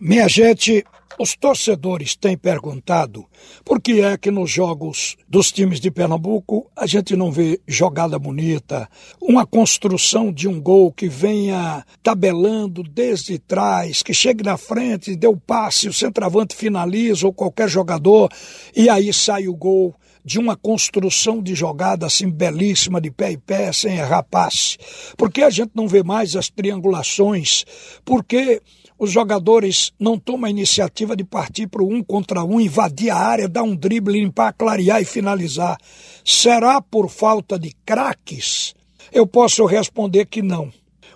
Minha gente, os torcedores têm perguntado por que é que nos jogos dos times de Pernambuco a gente não vê jogada bonita, uma construção de um gol que venha tabelando desde trás, que chegue na frente, dê o passe, o centroavante finaliza ou qualquer jogador e aí sai o gol de uma construção de jogada assim belíssima, de pé e pé, sem errar passe. Por que a gente não vê mais as triangulações? Porque os jogadores não tomam a iniciativa de partir para o um contra um, invadir a área, dar um drible, limpar, clarear e finalizar. Será por falta de craques? Eu posso responder que não.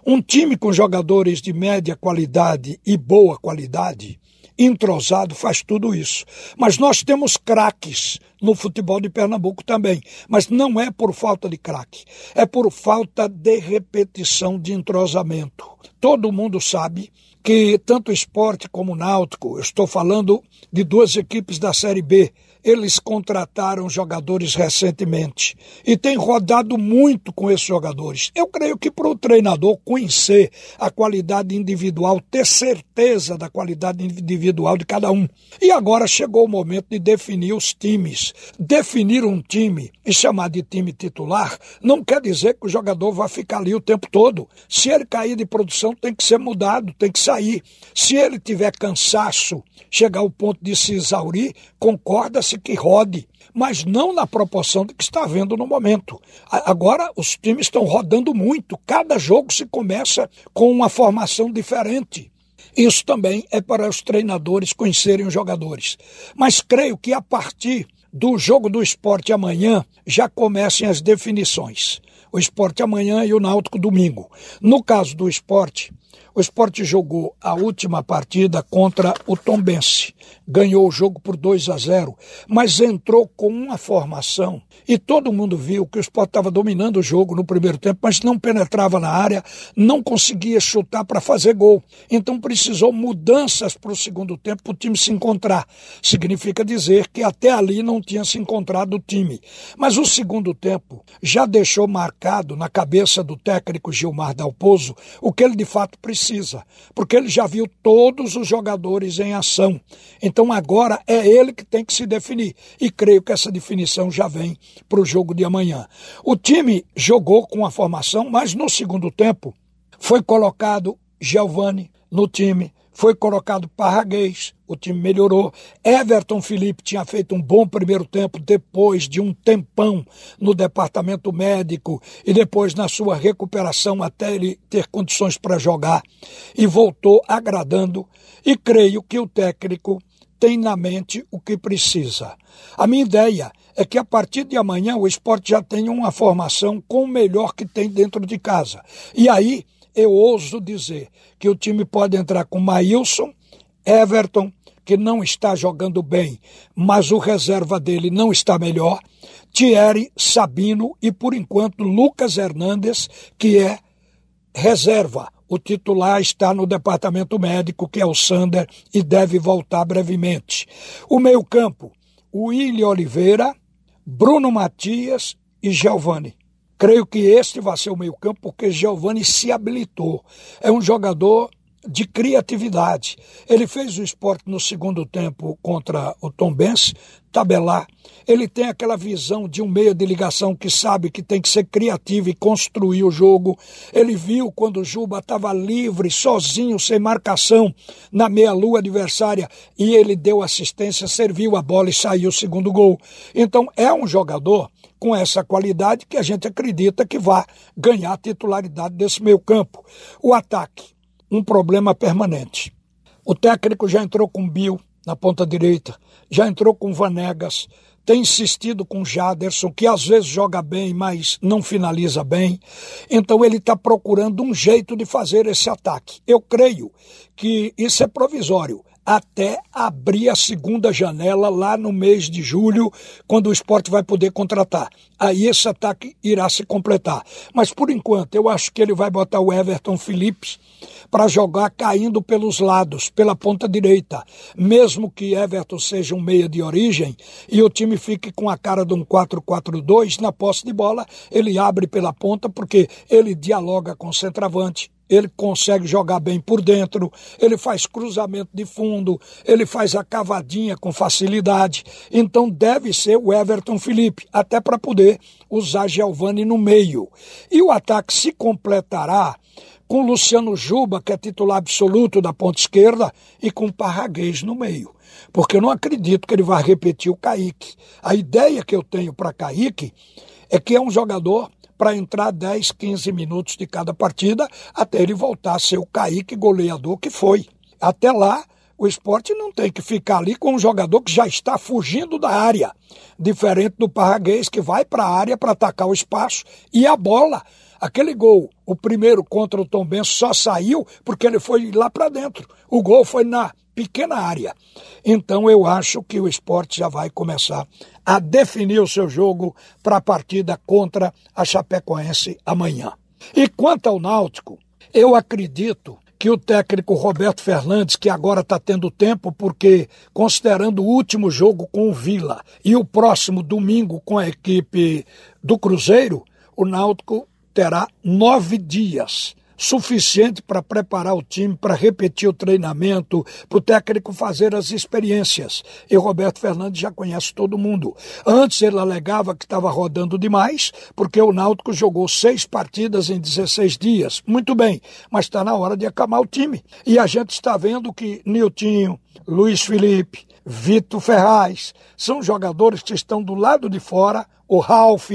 Um time com jogadores de média qualidade e boa qualidade, entrosado, faz tudo isso. Mas nós temos craques no futebol de Pernambuco também. Mas não é por falta de craque, é por falta de repetição de entrosamento. Todo mundo sabe que tanto esporte como náutico, estou falando de duas equipes da Série B, eles contrataram jogadores recentemente e têm rodado muito com esses jogadores. Eu creio que para o treinador conhecer a qualidade individual, ter certeza da qualidade individual de cada um. E agora chegou o momento de definir os times. Definir um time e chamar de time titular não quer dizer que o jogador vai ficar ali o tempo todo. Se ele cair de produção, tem que ser mudado, tem que sair. Se ele tiver cansaço, chegar ao ponto de se exaurir, concorda-se que rode, mas não na proporção de que está havendo no momento. Agora os times estão rodando muito, cada jogo se começa com uma formação diferente. Isso também é para os treinadores conhecerem os jogadores. Mas creio que a partir do jogo do esporte amanhã já comecem as definições. O esporte amanhã e o Náutico domingo. No caso do esporte, o esporte jogou a última partida contra o Tombense. Ganhou o jogo por 2 a 0, mas entrou com uma formação e todo mundo viu que o esporte estava dominando o jogo no primeiro tempo, mas não penetrava na área, não conseguia chutar para fazer gol. Então precisou mudanças para o segundo tempo para o time se encontrar. Significa dizer que até ali não tinha se encontrado o time. Mas o segundo tempo já deixou marcado na cabeça do técnico Gilmar Dalpozo o que ele de fato precisa, porque ele já viu todos os jogadores em ação. Então agora é ele que tem que se definir. E creio que essa definição já vem para o jogo de amanhã. O time jogou com a formação, mas no segundo tempo foi colocado Giovani no time, foi colocado Parraguês, o time melhorou. Everton Felipe tinha feito um bom primeiro tempo depois de um tempão no departamento médico e depois na sua recuperação até ele ter condições para jogar e voltou agradando e creio que o técnico tem na mente o que precisa. A minha ideia é que a partir de amanhã o esporte já tenha uma formação com o melhor que tem dentro de casa. E aí eu ouso dizer que o time pode entrar com Maílson, Everton, que não está jogando bem, mas o reserva dele não está melhor, Thierry, Sabino e, por enquanto, Lucas Hernandes, que é reserva. O titular está no departamento médico, que é o Sander, e deve voltar brevemente. O meio-campo, William Oliveira, Bruno Matias e Giovanni. Creio que este vai ser o meio-campo porque Giovani se habilitou. É um jogador de criatividade. Ele fez o esporte no segundo tempo contra o Tom Benz, tabelar. Ele tem aquela visão de um meio de ligação que sabe que tem que ser criativo e construir o jogo. Ele viu quando o Juba estava livre, sozinho, sem marcação, na meia-lua adversária, e ele deu assistência, serviu a bola e saiu o segundo gol. Então é um jogador com essa qualidade que a gente acredita que vai ganhar a titularidade desse meio campo. O ataque, um problema permanente. O técnico já entrou com Bill na ponta direita, já entrou com Vanegas, tem insistido com Jaderson, que às vezes joga bem, mas não finaliza bem. Então ele está procurando um jeito de fazer esse ataque. Eu creio que isso é provisório até abrir a segunda janela lá no mês de julho, quando o esporte vai poder contratar. aí esse ataque irá se completar. Mas por enquanto, eu acho que ele vai botar o Everton Phillips para jogar caindo pelos lados, pela ponta direita. Mesmo que Everton seja um meia de origem e o time fique com a cara de um 4-4-2, na posse de bola, ele abre pela ponta porque ele dialoga com o centroavante ele consegue jogar bem por dentro, ele faz cruzamento de fundo, ele faz a cavadinha com facilidade. Então deve ser o Everton Felipe, até para poder usar Giovani no meio. E o ataque se completará com Luciano Juba, que é titular absoluto da ponta esquerda, e com Parraguês no meio. Porque eu não acredito que ele vai repetir o Kaique. A ideia que eu tenho para Kaique é que é um jogador para entrar 10, 15 minutos de cada partida, até ele voltar a ser o Kaique goleador que foi. Até lá, o esporte não tem que ficar ali com um jogador que já está fugindo da área, diferente do Parraguês, que vai para a área para atacar o espaço e a bola. Aquele gol, o primeiro contra o Tom Benson, só saiu porque ele foi lá para dentro. O gol foi na pequena área. Então eu acho que o esporte já vai começar a definir o seu jogo para a partida contra a Chapecoense amanhã. E quanto ao Náutico, eu acredito que o técnico Roberto Fernandes, que agora está tendo tempo, porque considerando o último jogo com o Vila e o próximo domingo com a equipe do Cruzeiro, o Náutico terá nove dias suficiente para preparar o time, para repetir o treinamento, para o técnico fazer as experiências. E Roberto Fernandes já conhece todo mundo. Antes ele alegava que estava rodando demais, porque o Náutico jogou seis partidas em 16 dias. Muito bem, mas está na hora de acalmar o time. E a gente está vendo que Niltinho, Luiz Felipe, Vitor Ferraz, são jogadores que estão do lado de fora, o Ralph,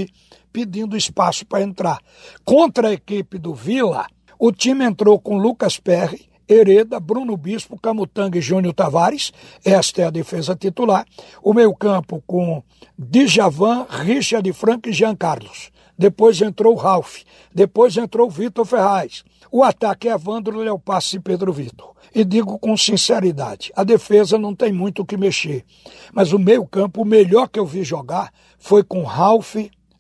pedindo espaço para entrar. Contra a equipe do Vila, o time entrou com Lucas Perry, Hereda, Bruno Bispo, Camutanga e Júnior Tavares. Esta é a defesa titular. O meio-campo com Djavan, Richard Franco e Jean Carlos. Depois entrou o Ralph. Depois entrou o Vitor Ferraz. O ataque é Evandro Leopasso e Pedro Vitor. E digo com sinceridade, a defesa não tem muito o que mexer. Mas o meio-campo, o melhor que eu vi jogar foi com Ralph,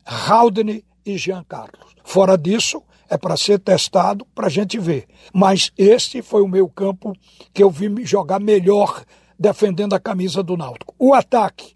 Haldane e Jean Carlos. Fora disso, é para ser testado para a gente ver. Mas este foi o meu campo que eu vi jogar melhor defendendo a camisa do Náutico. O ataque,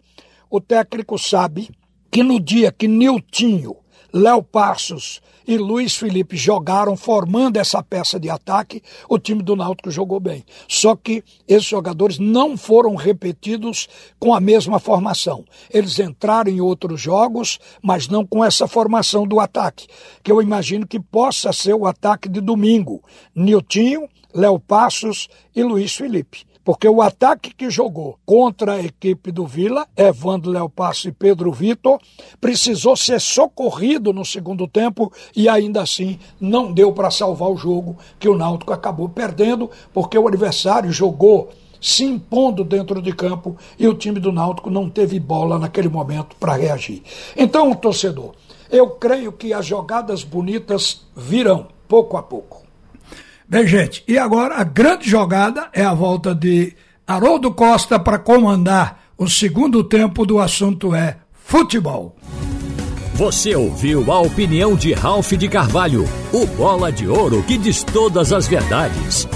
o técnico sabe que no dia que Niltinho Léo Passos e Luiz Felipe jogaram formando essa peça de ataque, o time do Náutico jogou bem. Só que esses jogadores não foram repetidos com a mesma formação. Eles entraram em outros jogos, mas não com essa formação do ataque, que eu imagino que possa ser o ataque de domingo. Niltinho, Léo Passos e Luiz Felipe. Porque o ataque que jogou contra a equipe do Vila, Evandro Léo Passo e Pedro Vitor, precisou ser socorrido no segundo tempo e ainda assim não deu para salvar o jogo, que o Náutico acabou perdendo, porque o adversário jogou se impondo dentro de campo e o time do Náutico não teve bola naquele momento para reagir. Então, torcedor, eu creio que as jogadas bonitas virão pouco a pouco. Bem, gente, e agora a grande jogada é a volta de Haroldo Costa para comandar o segundo tempo do assunto é futebol. Você ouviu a opinião de Ralph de Carvalho, o bola de ouro que diz todas as verdades.